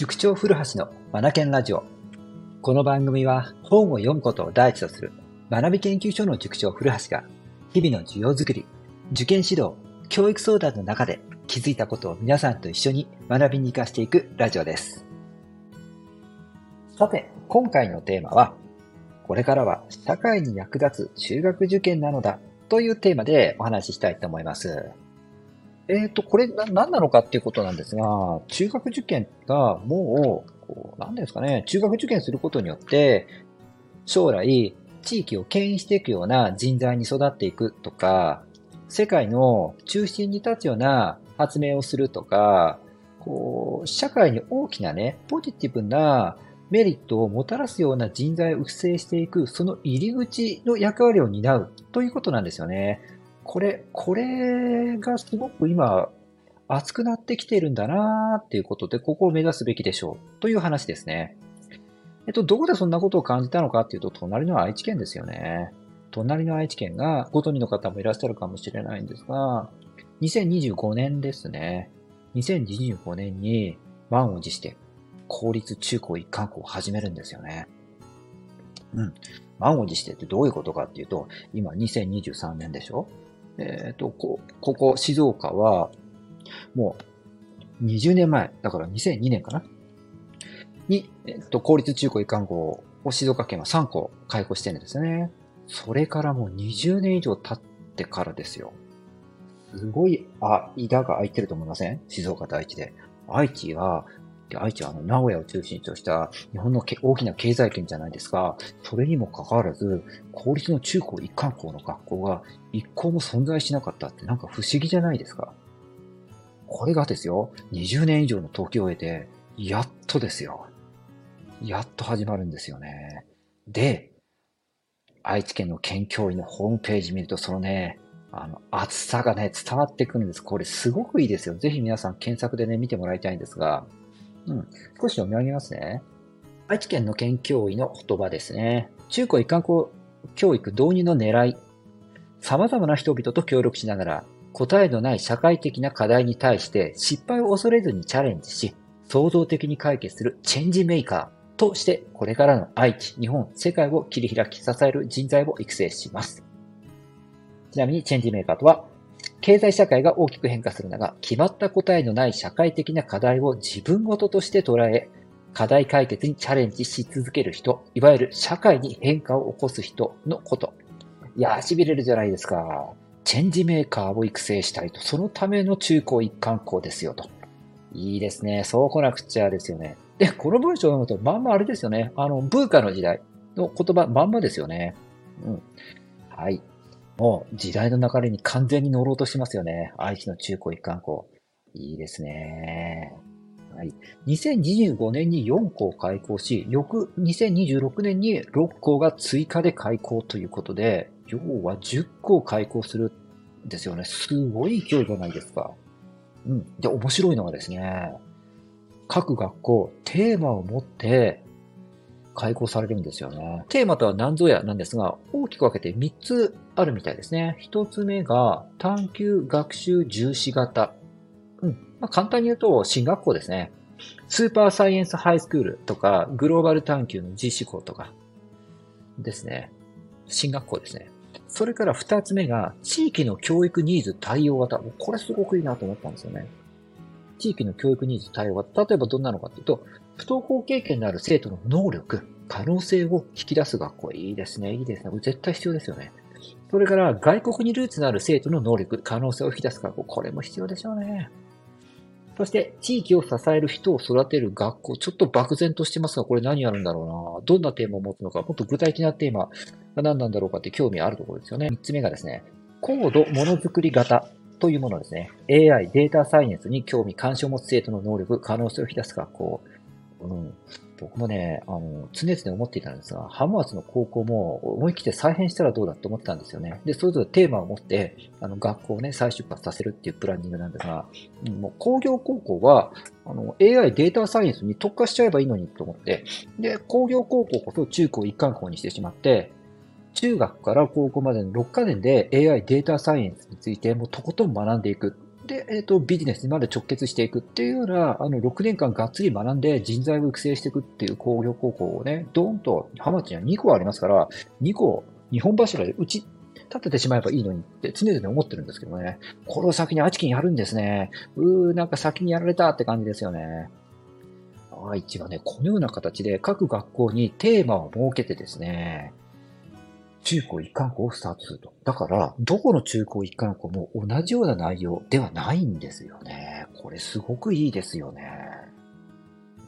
塾長古橋のマナケンラジオ。この番組は本を読むことを第一とする学び研究所の塾長古橋が日々の授業づくり、受験指導、教育相談の中で気づいたことを皆さんと一緒に学びに活かしていくラジオです。さて、今回のテーマは、これからは社会に役立つ中学受験なのだというテーマでお話ししたいと思います。えっ、ー、と、これな、何なのかっていうことなんですが、中学受験がもう、こう、何ですかね、中学受験することによって、将来、地域を牽引していくような人材に育っていくとか、世界の中心に立つような発明をするとか、こう、社会に大きなね、ポジティブなメリットをもたらすような人材を育成していく、その入り口の役割を担うということなんですよね。これ、これがすごく今、熱くなってきてるんだなーっていうことで、ここを目指すべきでしょうという話ですね。えっと、どこでそんなことを感じたのかっていうと、隣の愛知県ですよね。隣の愛知県が、ご存知の方もいらっしゃるかもしれないんですが、2025年ですね。2025年に満を持して公立中高一貫校を始めるんですよね。うん。満を持してってどういうことかっていうと、今2023年でしょえっ、ー、と、こ、ここ、静岡は、もう、20年前、だから2002年かな？に、えっ、ー、と、公立中高一貫校を静岡県は3校開校してるんですよね。それからもう20年以上経ってからですよ。すごい、あ、間が空いてると思いません？静岡と愛知で。愛知はで、愛知はあの、名古屋を中心とした日本の大きな経済圏じゃないですか。それにもかかわらず、公立の中高一貫校の学校が一校も存在しなかったってなんか不思議じゃないですか。これがですよ、20年以上の時を経て、やっとですよ。やっと始まるんですよね。で、愛知県の県教委のホームページ見ると、そのね、あの、厚さがね、伝わってくるんです。これすごくいいですよ。ぜひ皆さん検索でね、見てもらいたいんですが、うん。少し読み上げますね。愛知県の県教委の言葉ですね。中高一貫校教育導入の狙い。様々な人々と協力しながら、答えのない社会的な課題に対して失敗を恐れずにチャレンジし、創造的に解決するチェンジメーカーとして、これからの愛知、日本、世界を切り開き支える人材を育成します。ちなみに、チェンジメーカーとは、経済社会が大きく変化する中、決まった答えのない社会的な課題を自分ごととして捉え、課題解決にチャレンジし続ける人、いわゆる社会に変化を起こす人のこと。いやー、痺れるじゃないですか。チェンジメーカーを育成したいと。そのための中高一貫校ですよと。いいですね。そう来なくちゃですよね。で、この文章を読むと、まんまあれですよね。あの、ブーカの時代の言葉、まんまですよね。うん。はい。もう時代の流れに完全に乗ろうとしますよね。愛知の中高一貫校。いいですね。はい。2025年に4校開校し、翌2026年に6校が追加で開校ということで、要は10校開校するんですよね。すごい勢いじゃないですか。うん。で、面白いのはですね、各学校、テーマを持って開講されるんですよね。テーマとは何ぞやなんですが、大きく分けて3つあるみたいですね。1つ目が探究学習重視型。うん。まあ、簡単に言うと、進学校ですね。スーパーサイエンスハイスクールとか、グローバル探究の実施校とかですね。進学校ですね。それから2つ目が、地域の教育ニーズ対応型。これすごくいいなと思ったんですよね。地域の教育ニーズ対応型。例えばどんなのかっていうと、不登校経験のある生徒の能力、可能性を引き出す学校。いいですね、いいですね。絶対必要ですよね。それから外国にルーツのある生徒の能力、可能性を引き出す学校。これも必要でしょうね。そして、地域を支える人を育てる学校。ちょっと漠然としてますが、これ何やるんだろうな。どんなテーマを持つのか、もっと具体的なテーマが何なんだろうかって興味あるところですよね。三つ目がですね、高度ものづくり型というものですね。AI、データサイエンスに興味、関心を持つ生徒の能力、可能性を引き出す学校。うん、僕もね、あの、常々思っていたんですが、浜松の高校も思い切って再編したらどうだって思ってたんですよね。で、それぞれテーマを持って、あの、学校をね、再出発させるっていうプランニングなんですが、うん、もう工業高校は、あの、AI データサイエンスに特化しちゃえばいいのにと思って、で、工業高校こそ中高一貫校にしてしまって、中学から高校までの6カ年で AI データサイエンスについてもうとことん学んでいく。で、えっ、と、ビジネスにまで直結していくっていうような、あの、6年間がっつり学んで人材を育成していくっていう工業高校をね、ドーンと、ハマチには2個ありますから、2個、2本柱で打ち立ててしまえばいいのにって常々思ってるんですけどね。これを先に愛知県やるんですね。うー、なんか先にやられたって感じですよね。愛知はね、このような形で各学校にテーマを設けてですね、中高一貫校をスタートすると。だから、どこの中高一貫校も同じような内容ではないんですよね。これすごくいいですよね。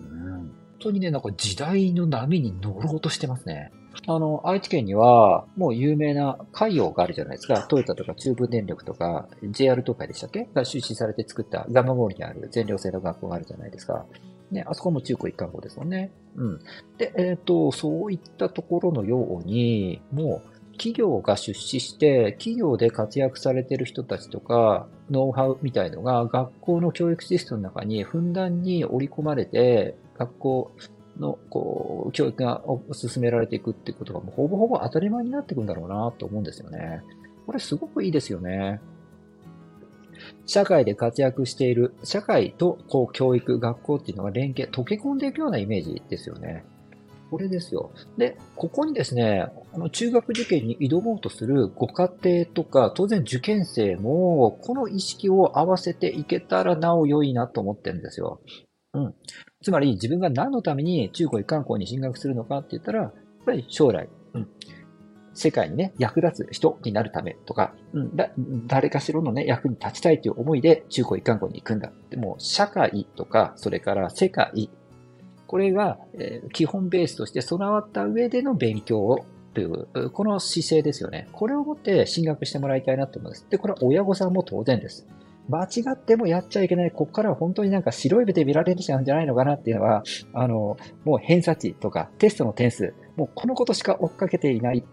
うん。本当にね、なんか時代の波に乗ろうとしてますね。あの、愛知県には、もう有名な海洋があるじゃないですか。トヨタとか中部電力とか、JR 東海でしたっけ？が出資されて作ったガマモールにある全寮制の学校があるじゃないですか。ね、あそこも中高一貫校ですもんね。うん。で、えっ、ー、と、そういったところのように、もう、企業が出資して、企業で活躍されてる人たちとか、ノウハウみたいのが学校の教育システムの中にふんだんに織り込まれて、学校の、こう、教育が進められていくっていうことがもうほぼほぼ当たり前になっていくんだろうなと思うんですよね。これすごくいいですよね。社会で活躍している、社会とこう教育、学校っていうのが連携、溶け込んでいくようなイメージですよね。これですよ。で、ここにですね、あの中学受験に挑もうとするご家庭とか、当然受験生も、この意識を合わせていけたらなお良いなと思ってるんですよ。うん。つまり自分が何のために中高一貫校に進学するのかって言ったら、やっぱり将来、うん。世界にね、役立つ人になるためとか、うん、だ誰かしらのね、役に立ちたいという思いで中高一貫校に行くんだ。でも、社会とか、それから世界、これが、え、基本ベースとして備わった上での勉強をという、この姿勢ですよね。これをもって進学してもらいたいなと思います。で、これは親御さんも当然です。間違ってもやっちゃいけない。ここからは本当になんか白い目で見られるじゃんじゃないのかなっていうのは、あの、もう偏差値とかテストの点数、もうこのことしか追っかけていない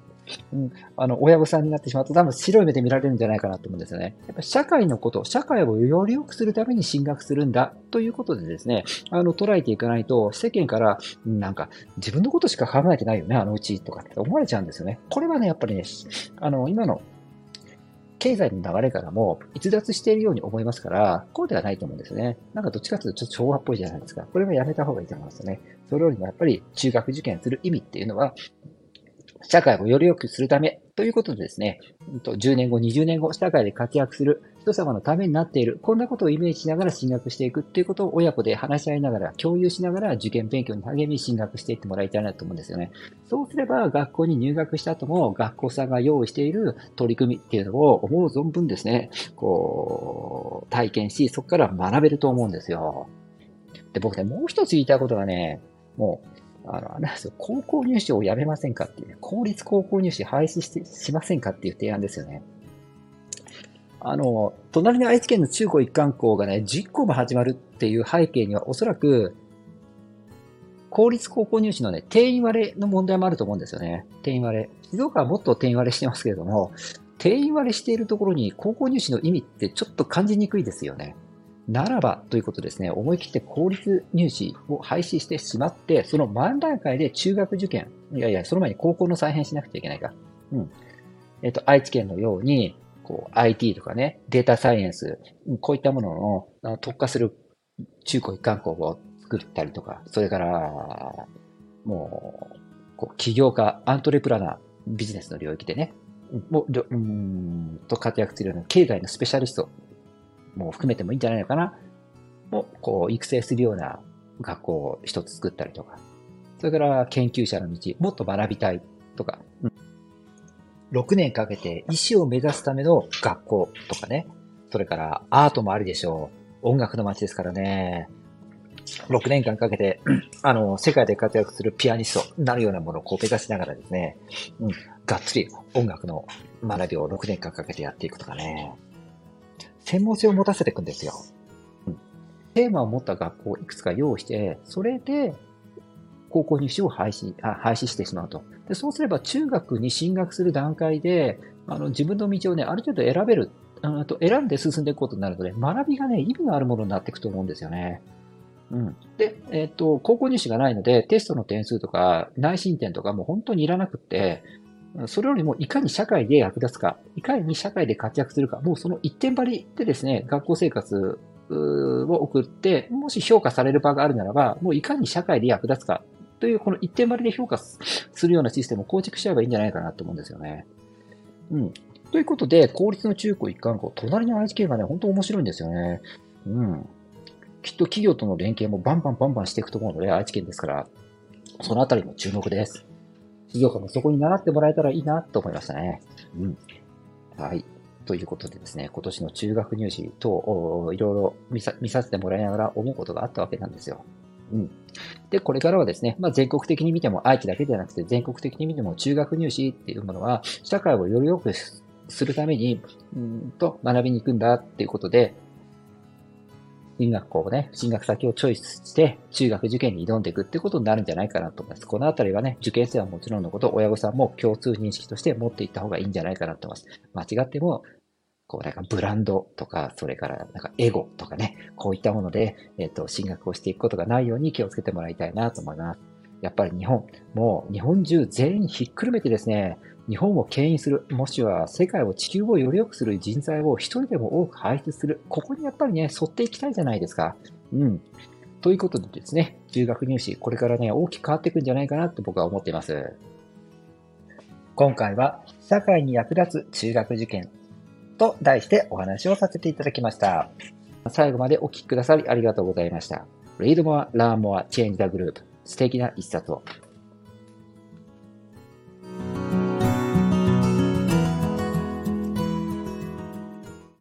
うん、あの、親御さんになってしまうと多分白い目で見られるんじゃないかなと思うんですよね。やっぱ社会のこと、社会をより良くするために進学するんだということでですね、あの、捉えていかないと世間から、なんか自分のことしか考えてないよね、あのうちとかって思われちゃうんですよね。これはね、やっぱりね、あの、今の経済の流れからも逸脱しているように思いますから、こうではないと思うんですね。なんかどっちかというとちょっと昭和っぽいじゃないですか。これはやめた方がいいと思いますね。それよりもやっぱり中学受験する意味っていうのは、社会をより良くするためということでですね、10年後、20年後、社会で活躍する人様のためになっている、こんなことをイメージしながら進学していくっていうことを親子で話し合いながら、共有しながら受験勉強に励み進学していってもらいたいなと思うんですよね。そうすれば学校に入学した後も学校さんが用意している取り組みっていうのを思う存分ですね、こう、体験し、そこから学べると思うんですよ。で、僕ね、もう一つ言いたいことがね、もう、あの、あれですよ、高校入試をやめませんかっていう、ね公立高校入試廃止してしませんかっていう提案ですよね。あの、隣の愛知県の中高一貫校がね、10校も始まるっていう背景にはおそらく、公立高校入試のね、定員割れの問題もあると思うんですよね。定員割れ。静岡はもっと定員割れしてますけれども、定員割れしているところに高校入試の意味ってちょっと感じにくいですよね。ならばということですね、思い切って公立入試を廃止してしまって、その真段階で中学受験、いやいや、その前に高校の再編しなくちゃいけないか。うん。えっ、と、愛知県のように、こう、IT とかね、データサイエンス、こういったものの特化する中高一貫校を作ったりとか、それから、もう、こう起業家、アントレプラナー、ビジネスの領域でね、もう、うんと活躍するような経済のスペシャリストも含めてもいいんじゃないのかなを、こう、育成するような学校を一つ作ったりとか、それから研究者の道、もっと学びたいとか、うん、6年かけて医師を目指すための学校とかね、それからアートもありでしょう。音楽の街ですからね。6年間かけて、あの、世界で活躍するピアニストになるようなものをこう目指しながらですね、うん、がっつり音楽の学びを6年間かけてやっていくとかね。専門性を持たせていくんですよ。うん、テーマを持った学校をいくつか用意して、それで高校入試を廃止、あ廃止してしまうと。でそうすれば中学に進学する段階で、あの自分の道をね、ある程度選べる、あと選んで進んでいくことになるので、学びがね、意味のあるものになっていくと思うんですよね。うん。で、えっ、と、高校入試がないので、テストの点数とか、内申点とかも本当にいらなくって、それよりもいかに社会で役立つか、いかに社会で活躍するか、もうその一点張りでですね、学校生活を送って、もし評価される場があるならば、もういかに社会で役立つかというこの一点張りで評価するようなシステムを構築しちゃえばいいんじゃないかなと思うんですよね。うん。ということで、公立の中高一貫校、隣の愛知県がね、本当面白いんですよね。うん。きっと企業との連携もバンバンバンバンしていくと思うので、愛知県ですから、そのあたりも注目です。業家もそこに習ってもらえたらいいなと思いましたね。うん。はい。ということでですね、今年の中学入試等、いろいろ見さ見させてもらいながら思うことがあったわけなんですよ。うん。で、これからはですね、まあ、全国的に見ても、愛知だけではなくて、全国的に見ても、中学入試っていうものは、社会をより良くするために、うんと、学びに行くんだっていうことで、進学校をね、進学先をチョイスして、中学受験に挑んでいくってことになるんじゃないかなと思います。このあたりはね、受験生はもちろんのこと、親御さんも共通認識として持っていった方がいいんじゃないかなと思います。間違っても、こう、なんかブランドとか、それからなんかエゴとかね、こういったもので、えっ、ー、と、進学をしていくことがないように気をつけてもらいたいなと思います。やっぱり日本、もう日本中全員ひっくるめてですね、日本を牽引する、もしくは世界を地球をより良くする人材を一人でも多く輩出する。ここにやっぱりね、沿っていきたいじゃないですか。うん。ということでですね、中学入試、これからね、大きく変わっていくんじゃないかなと僕は思っています。今回は、社会に役立つ中学受験と題してお話をさせていただきました。最後までお聞きくださりありがとうございました。Read more, learn more, change the group. 素敵な一冊を。